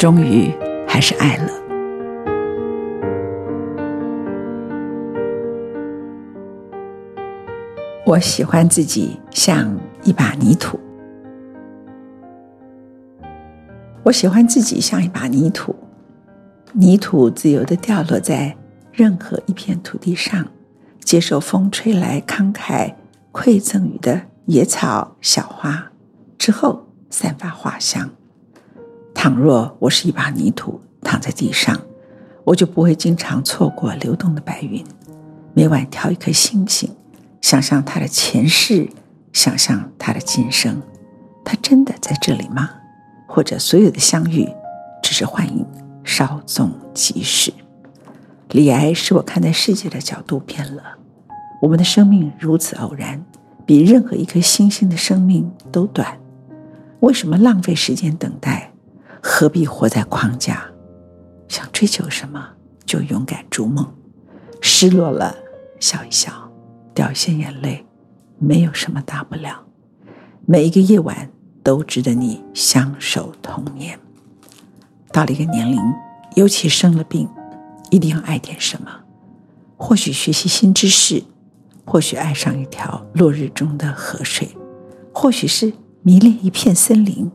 终于还是爱了。我喜欢自己像一把泥土。我喜欢自己像一把泥土，泥土自由的掉落在任何一片土地上，接受风吹来慷慨馈赠予的野草、小花，之后散发花香。倘若我是一把泥土躺在地上，我就不会经常错过流动的白云。每晚挑一颗星星，想象它的前世，想象它的今生。它真的在这里吗？或者所有的相遇只是幻影，稍纵即逝？李癌使我看待世界的角度变了。我们的生命如此偶然，比任何一颗星星的生命都短。为什么浪费时间等待？何必活在框架？想追求什么，就勇敢逐梦。失落了，笑一笑，掉一些眼泪，没有什么大不了。每一个夜晚都值得你相守同年。到了一个年龄，尤其生了病，一定要爱点什么。或许学习新知识，或许爱上一条落日中的河水，或许是迷恋一片森林。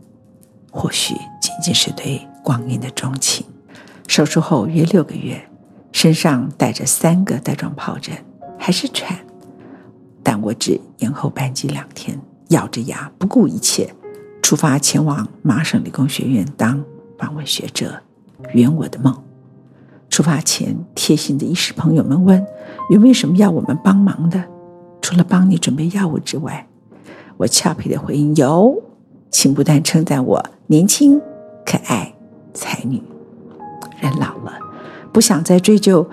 或许仅仅是对光阴的钟情。手术后约六个月，身上带着三个带状疱疹，还是喘。但我只延后班机两天，咬着牙不顾一切，出发前往麻省理工学院当访问学者，圆我的梦。出发前，贴心的医师朋友们问有没有什么要我们帮忙的，除了帮你准备药物之外，我俏皮的回应有。请不但称赞我年轻、可爱、才女。人老了，不想再追究，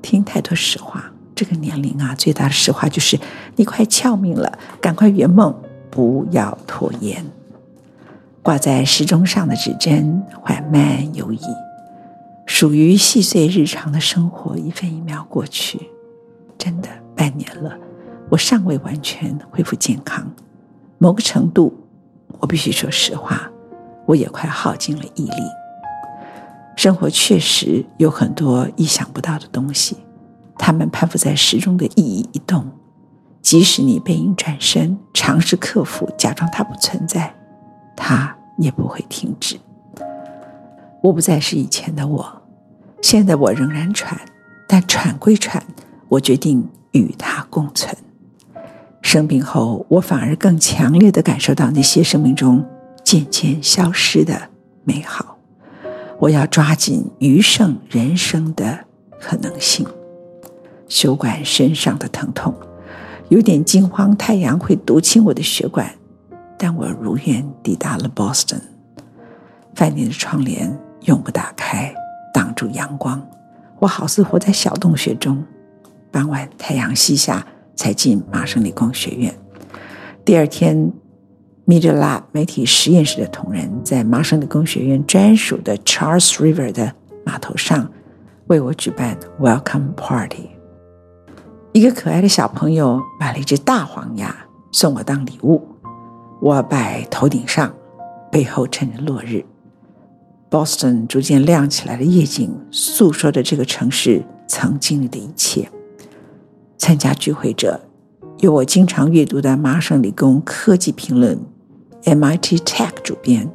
听太多实话。这个年龄啊，最大的实话就是你快翘命了，赶快圆梦，不要拖延。挂在时钟上的指针缓慢游移，属于细碎日常的生活一分一秒过去。真的半年了，我尚未完全恢复健康，某个程度。我必须说实话，我也快耗尽了毅力。生活确实有很多意想不到的东西，它们攀附在时钟的一移一动。即使你背影转身，尝试克服，假装它不存在，它也不会停止。我不再是以前的我，现在我仍然喘，但喘归喘，我决定与它共存。生病后，我反而更强烈地感受到那些生命中渐渐消失的美好。我要抓紧余剩人生的可能性。休管身上的疼痛，有点惊慌，太阳会毒清我的血管。但我如愿抵达了 Boston。饭店的窗帘永不打开，挡住阳光。我好似活在小洞穴中。傍晚，太阳西下。才进麻省理工学院。第二天，Media Lab 媒体实验室的同仁在麻省理工学院专属的 Charles River 的码头上为我举办 Welcome Party。一个可爱的小朋友买了一只大黄鸭送我当礼物，我摆头顶上，背后衬着落日。Boston 逐渐亮起来的夜景诉说着这个城市曾经历的一切。参加聚会者有我经常阅读的麻省理工科技评论 （MIT Tech） 主编，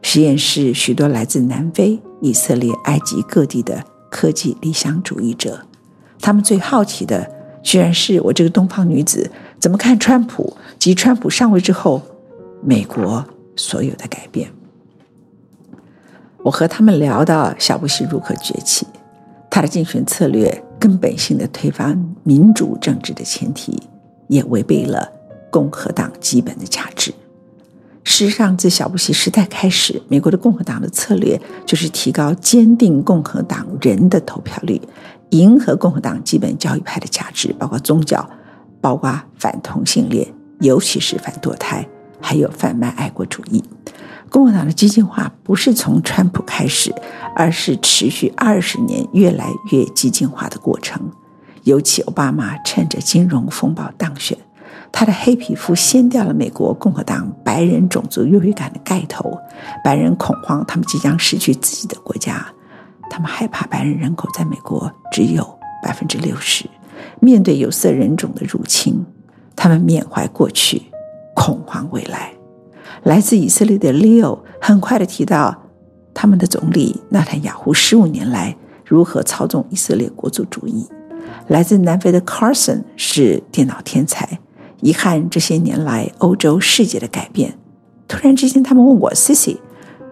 实验室许多来自南非、以色列、埃及各地的科技理想主义者。他们最好奇的，居然是我这个东方女子怎么看川普及川普上位之后，美国所有的改变。我和他们聊到小布希如何崛起，他的竞选策略根本性的推翻民主政治的前提，也违背了共和党基本的价值。事实上，自小布希时代开始，美国的共和党的策略就是提高坚定共和党人的投票率，迎合共和党基本教育派的价值，包括宗教，包括反同性恋，尤其是反堕胎，还有贩卖爱国主义。共和党的激进化不是从川普开始，而是持续二十年越来越激进化的过程。尤其奥巴马趁着金融风暴当选，他的黑皮肤掀掉了美国共和党白人种族优越感的盖头，白人恐慌他们即将失去自己的国家，他们害怕白人人口在美国只有百分之六十，面对有色人种的入侵，他们缅怀过去，恐慌未来。来自以色列的 Leo 很快的提到，他们的总理纳坦雅胡十五年来如何操纵以色列国族主义。来自南非的 Carson 是电脑天才，遗憾这些年来欧洲世界的改变。突然之间，他们问我：“Sissy，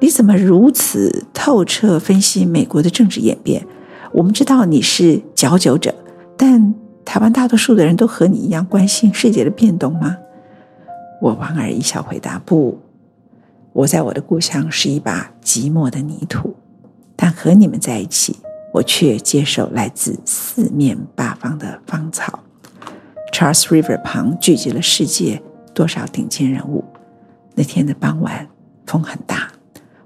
你怎么如此透彻分析美国的政治演变？我们知道你是佼佼者，但台湾大多数的人都和你一样关心世界的变动吗？”我莞尔一笑，回答：“不，我在我的故乡是一把寂寞的泥土，但和你们在一起，我却接受来自四面八方的芳草。” Charles River 旁聚集了世界多少顶尖人物。那天的傍晚，风很大，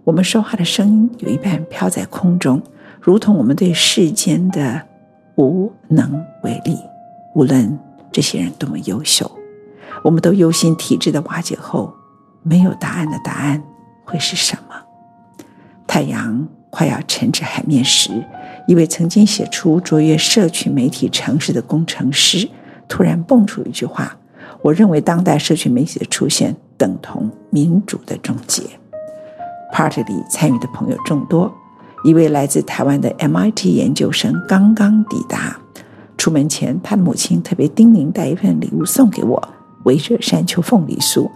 我们说话的声音有一半飘在空中，如同我们对世间的无能为力。无论这些人多么优秀。我们都忧心体制的瓦解后，没有答案的答案会是什么？太阳快要沉至海面时，一位曾经写出卓越社群媒体城市的工程师突然蹦出一句话：“我认为当代社群媒体的出现等同民主的终结。”Party 里参与的朋友众多，一位来自台湾的 MIT 研究生刚刚抵达，出门前他的母亲特别叮咛带一份礼物送给我。围着山丘凤梨酥，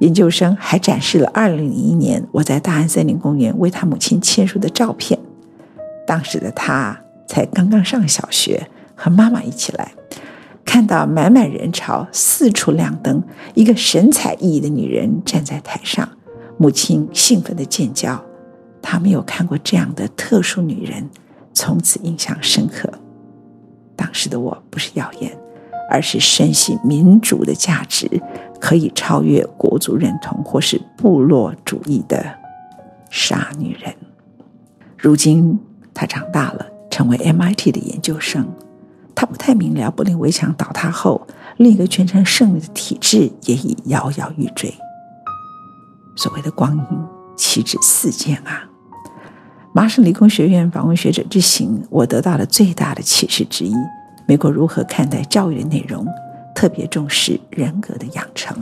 研究生还展示了2001年我在大安森林公园为他母亲签书的照片。当时的他才刚刚上小学，和妈妈一起来，看到满满人潮，四处亮灯，一个神采奕奕的女人站在台上，母亲兴奋地尖叫。她没有看过这样的特殊女人，从此印象深刻。当时的我不是谣言。而是深信民主的价值可以超越国族认同或是部落主义的傻女人。如今她长大了，成为 MIT 的研究生。他不太明了，柏林围墙倒塌后，另一个全城胜利的体制也已摇摇欲坠。所谓的光阴岂止四件啊！麻省理工学院访问学者之行，我得到了最大的启示之一。美国如何看待教育的内容？特别重视人格的养成。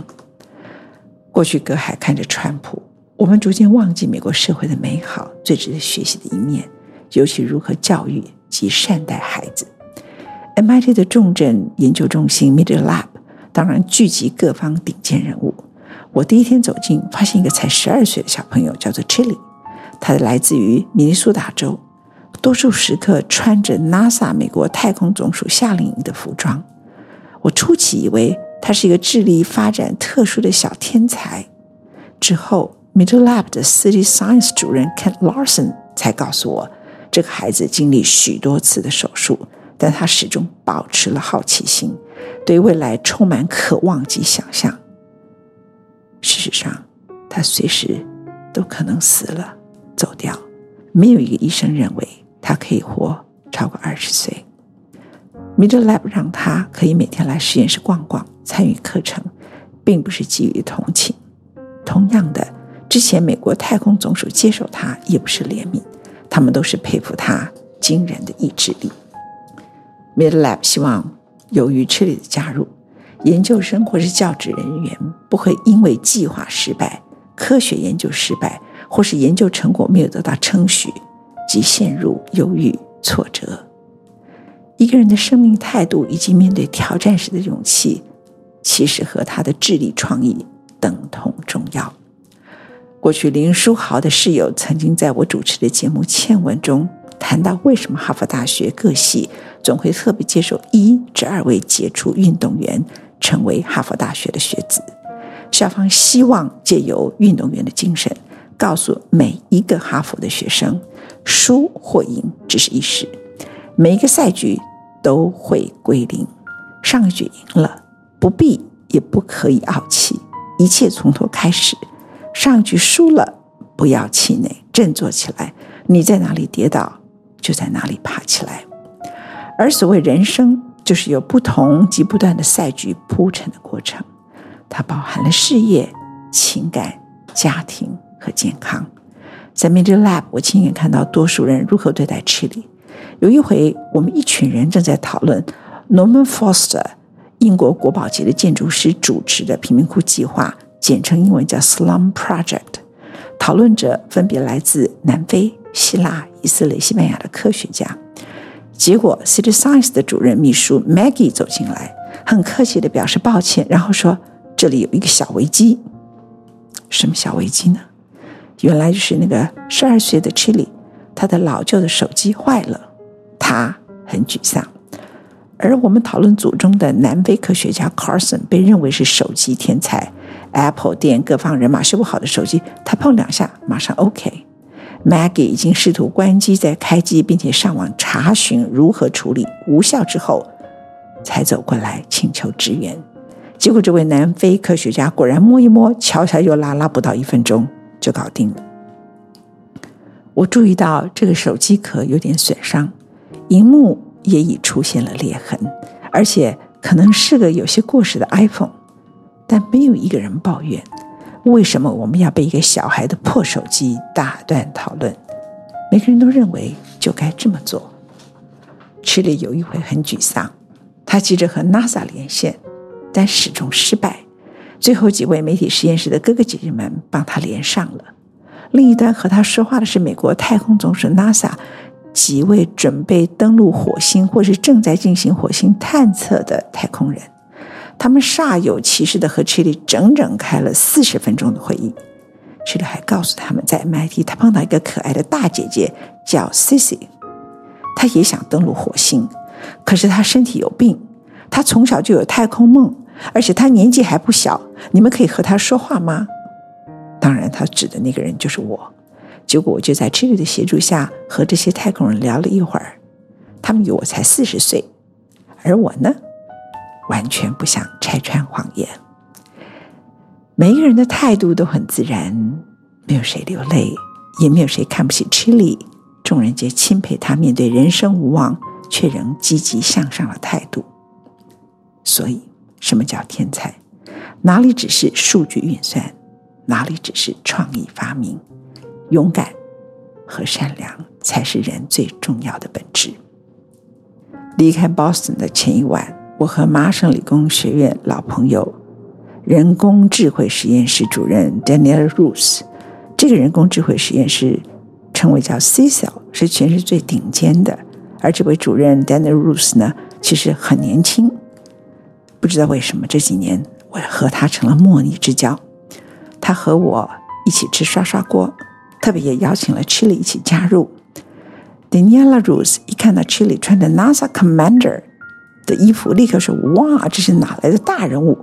过去隔海看着川普，我们逐渐忘记美国社会的美好，最值得学习的一面，尤其如何教育及善待孩子。MIT 的重症研究中心 Media Lab 当然聚集各方顶尖人物。我第一天走进，发现一个才十二岁的小朋友，叫做 Chili，他来自于明尼苏达州。多数时刻穿着 NASA 美国太空总署夏令营的服装，我初期以为他是一个智力发展特殊的小天才。之后，Media Lab 的 City Science 主任 Kent Larson 才告诉我，这个孩子经历许多次的手术，但他始终保持了好奇心，对未来充满渴望及想象。事实上，他随时都可能死了，走掉。没有一个医生认为。他可以活超过二十岁。Media Lab 让他可以每天来实验室逛逛、参与课程，并不是基于同情。同样的，之前美国太空总署接受他，也不是怜悯，他们都是佩服他惊人的意志力。MidLab 希望由于 Chili 的加入，研究生或是教职人员不会因为计划失败、科学研究失败，或是研究成果没有得到称许，即陷入忧郁挫折。一个人的生命态度以及面对挑战时的勇气，其实和他的智力创意等同重要。过去林书豪的室友曾经在我主持的节目《倩文》中谈到，为什么哈佛大学各系总会特别接受一至二位杰出运动员成为哈佛大学的学子。校方希望借由运动员的精神，告诉每一个哈佛的学生，输或赢只是一时。每一个赛局都会归零，上一局赢了，不必也不可以傲气，一切从头开始。上一局输了，不要气馁，振作起来。你在哪里跌倒，就在哪里爬起来。而所谓人生，就是由不同及不断的赛局铺陈的过程，它包含了事业、情感、家庭和健康。在 m i d Lab，我亲眼看到多数人如何对待 Chili。有一回，我们一群人正在讨论 Norman Foster 英国国宝级的建筑师主持的贫民窟计划，简称英文叫 Slum Project。讨论者分别来自南非、希腊、以色列、西班牙的科学家。结果，City Science 的主任秘书 Maggie 走进来，很客气地表示抱歉，然后说：“这里有一个小危机。”什么小危机呢？原来就是那个十二岁的 Chili，他的老旧的手机坏了。他很沮丧，而我们讨论组中的南非科学家 Carson 被认为是手机天才，Apple 店各方人马修不好的手机，他碰两下马上 OK。Maggie 已经试图关机再开机，并且上网查询如何处理，无效之后才走过来请求支援。结果这位南非科学家果然摸一摸，敲敲又拉拉，不到一分钟就搞定了。我注意到这个手机壳有点损伤。荧幕也已出现了裂痕，而且可能是个有些过时的 iPhone，但没有一个人抱怨。为什么我们要被一个小孩的破手机打断讨论？每个人都认为就该这么做。Chili 有一回很沮丧，他急着和 NASA 连线，但始终失败。最后几位媒体实验室的哥哥姐姐们帮他连上了。另一端和他说话的是美国太空总署 NASA。几位准备登陆火星或是正在进行火星探测的太空人，他们煞有其事的和 Chili 整整开了四十分钟的会议。Chili 还告诉他们，在 MIT 他碰到一个可爱的大姐姐叫 Sissy，她也想登陆火星，可是她身体有病，她从小就有太空梦，而且她年纪还不小。你们可以和她说话吗？当然，他指的那个人就是我。结果我就在 Chili 的协助下和这些太空人聊了一会儿，他们以为我才四十岁，而我呢，完全不想拆穿谎言。每一个人的态度都很自然，没有谁流泪，也没有谁看不起 Chili，众人皆钦佩他面对人生无望却仍积极向上的态度。所以，什么叫天才？哪里只是数据运算？哪里只是创意发明？勇敢和善良才是人最重要的本质。离开 Boston 的前一晚，我和麻省理工学院老朋友、人工智慧实验室主任 Daniel Rus，这个人工智慧实验室称为叫 CSAIL，是全世最顶尖的。而这位主任 Daniel Rus 呢，其实很年轻，不知道为什么这几年我和他成了莫逆之交。他和我一起吃刷刷锅。特别也邀请了 Chili 一起加入。Daniela Rus 一看到 Chili 穿着 NASA Commander 的衣服，立刻说：“哇，这是哪来的大人物？”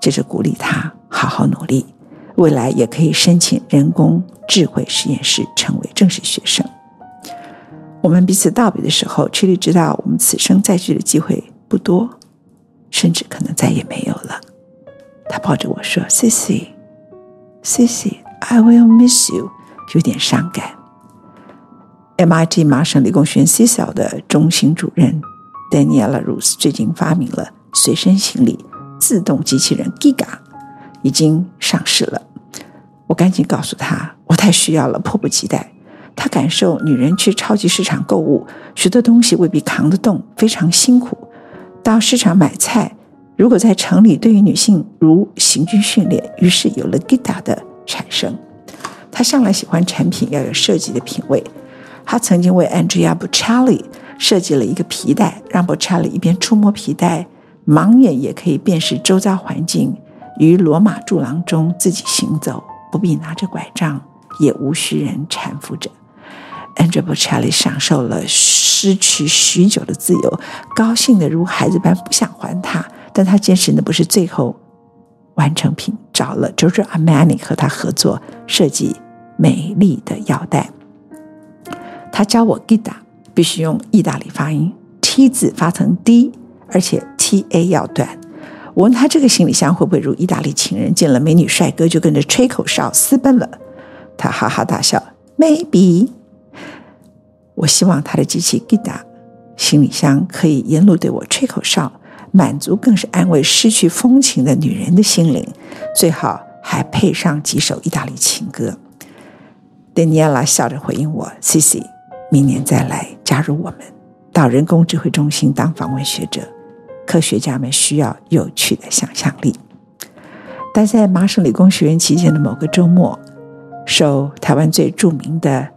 接着鼓励他好好努力，未来也可以申请人工智慧实验室，成为正式学生。我们彼此道别的时候，Chili 知道我们此生再聚的机会不多，甚至可能再也没有了。他抱着我说：“Sissy，Sissy，I will miss you。”有点伤感。MIT 麻省理工学院西校的中心主任 Daniela Rus 最近发明了随身行李自动机器人 Giga，已经上市了。我赶紧告诉他，我太需要了，迫不及待。他感受女人去超级市场购物，许多东西未必扛得动，非常辛苦。到市场买菜，如果在城里，对于女性如行军训练，于是有了 Gita 的产生。他向来喜欢产品要有设计的品味。他曾经为 Andrea Bocelli 设计了一个皮带，让 Bocelli 一边触摸皮带，盲眼也可以辨识周遭环境，于罗马柱廊中自己行走，不必拿着拐杖，也无需人搀扶着。Andrea Bocelli 享受了失去许久的自由，高兴的如孩子般，不想还他。但他坚持的不是最后完成品，找了 Giorgio Armani 和他合作设计美丽的腰带。他教我 Gita 必须用意大利发音，T 字发成 D，而且 T A 要断。我问他这个行李箱会不会如意大利情人见了美女帅哥就跟着吹口哨私奔了？他哈哈大笑，Maybe。我希望他的机器 Gita 行李箱可以沿路对我吹口哨，满足更是安慰失去风情的女人的心灵，最好还配上几首意大利情歌。丹尼尔拉笑着回应我：“Cici，明年再来加入我们，到人工智慧中心当访问学者。科学家们需要有趣的想象力。”待在麻省理工学院期间的某个周末，受台湾最著名的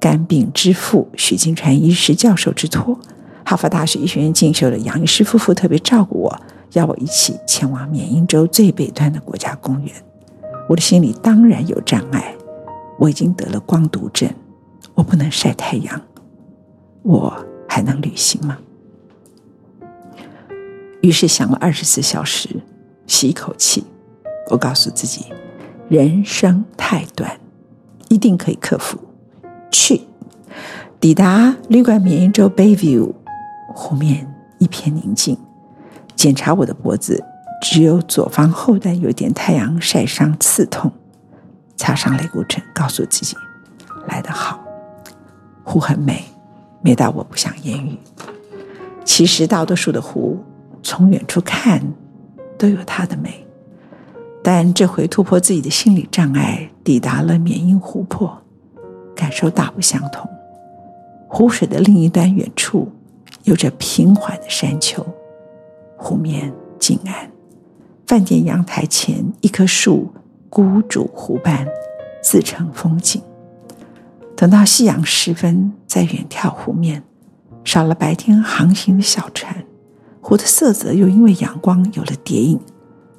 肝病之父许金川医师教授之托，哈佛大学医学院进修的杨医师夫妇特别照顾我，要我一起前往缅因州最北端的国家公园。我的心里当然有障碍，我已经得了光毒症，我不能晒太阳，我还能旅行吗？于是想了二十四小时，吸一口气，我告诉自己，人生太短，一定可以克服。去，抵达旅馆缅因州 Bayview，湖面一片宁静。检查我的脖子，只有左方后端有点太阳晒伤刺痛。擦上类固醇，告诉自己来得好。湖很美，美到我不想言语。其实大多数的湖，从远处看都有它的美，但这回突破自己的心理障碍，抵达了缅因湖泊。感受大不相同。湖水的另一端，远处有着平缓的山丘，湖面静安。饭店阳台前，一棵树孤主湖畔，自成风景。等到夕阳时分，再远眺湖面，少了白天航行的小船，湖的色泽又因为阳光有了叠影，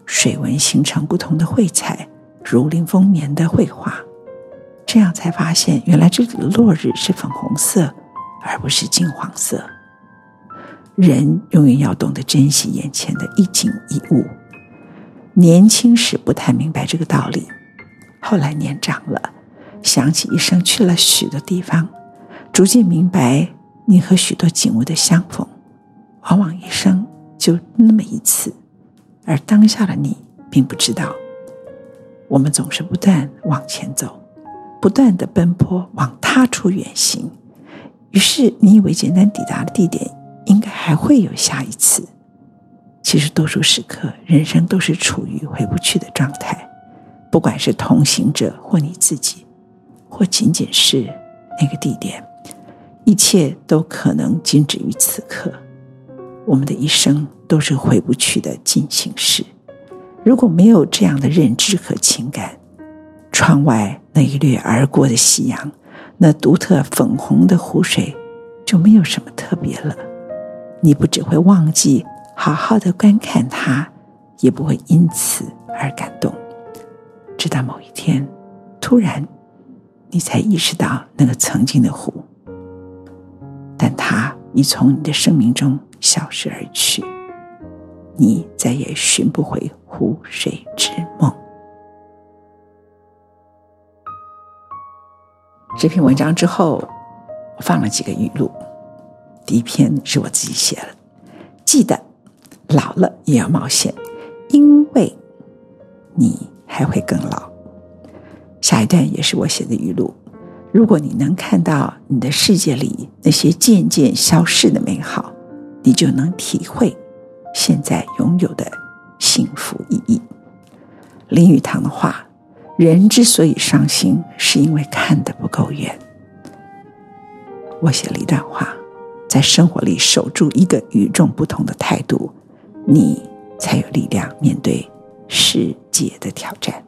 水纹形成不同的绘彩，如临风眠的绘画。这样才发现，原来这里的落日是粉红色，而不是金黄色。人永远要懂得珍惜眼前的一景一物。年轻时不太明白这个道理，后来年长了，想起一生去了许多地方，逐渐明白，你和许多景物的相逢，往往一生就那么一次，而当下的你并不知道。我们总是不断往前走。不断的奔波，往他处远行，于是你以为简单抵达的地点，应该还会有下一次。其实多数时刻，人生都是处于回不去的状态，不管是同行者或你自己，或仅仅是那个地点，一切都可能仅止于此刻。我们的一生都是回不去的进行式。如果没有这样的认知和情感，窗外那一掠而过的夕阳，那独特粉红的湖水，就没有什么特别了。你不只会忘记好好的观看它，也不会因此而感动。直到某一天，突然，你才意识到那个曾经的湖，但它已从你的生命中消失而去，你再也寻不回湖水之梦。这篇文章之后，我放了几个语录。第一篇是我自己写的，记得老了也要冒险，因为你还会更老。下一段也是我写的语录。如果你能看到你的世界里那些渐渐消逝的美好，你就能体会现在拥有的幸福意义。林语堂的话。人之所以伤心，是因为看得不够远。我写了一段话，在生活里守住一个与众不同的态度，你才有力量面对世界的挑战。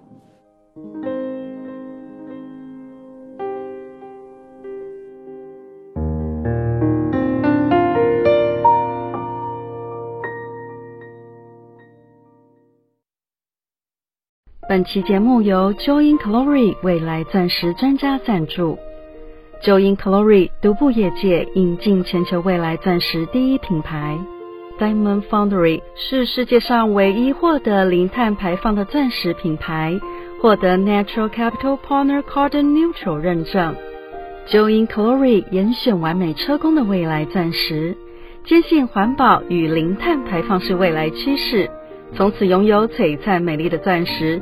本期节目由 Joy in Glory 未来钻石专家赞助。Joy in Glory 独步业界，引进全球未来钻石第一品牌。Diamond Foundry 是世界上唯一获得零碳排放的钻石品牌，获得 Natural Capital Partner Carbon Neutral 认证。Joy in Glory 严选完美车工的未来钻石，坚信环保与零碳排放是未来趋势。从此拥有璀璨美丽的钻石，